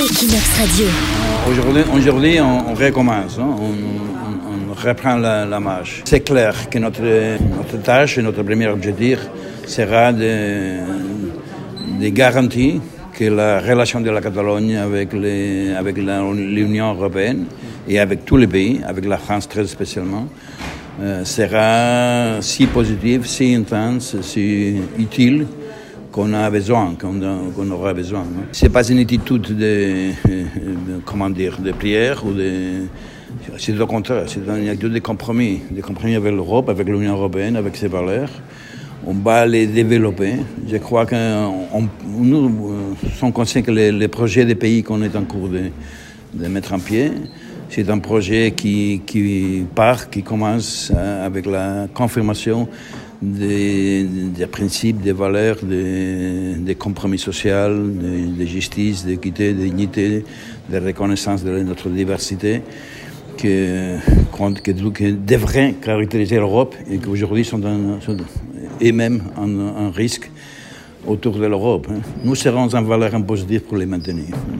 Equinox Radio. Aujourd'hui, aujourd'hui on, recommence, hein. on, reprend la, marche. C'est clair que notre, notre tâche et notre premier objectif sera de, de garantir que la relation de la Catalogne avec les- avec l'Union européenne et avec tous les pays, avec la France très spécialement, euh, sera si positive, si intense, si utile qu'on a besoin, qu'on aura besoin. Ce n'est pas une attitude de, comment dire, de prière ou de... C'est au contraire, c'est une attitude de compromis, de compromis avec l'Europe, avec l'Union européenne, avec ses valeurs. On va les développer. Je crois que nous euh, sommes conscients que les, les projets des pays qu'on est en cours de, de mettre en pied, c'est un projet qui, qui part, qui commence euh, avec la confirmation des, des principes, des valeurs, des, des compromis sociaux, de, de justice, d'équité, de dignité, de reconnaissance de notre diversité que, que, que devraient caractériser l'Europe et qu'aujourd'hui sont, sont eux-mêmes un, un risque autour de l'Europe. hein. Nous serons en valeur en positif pour les maintenir. hein.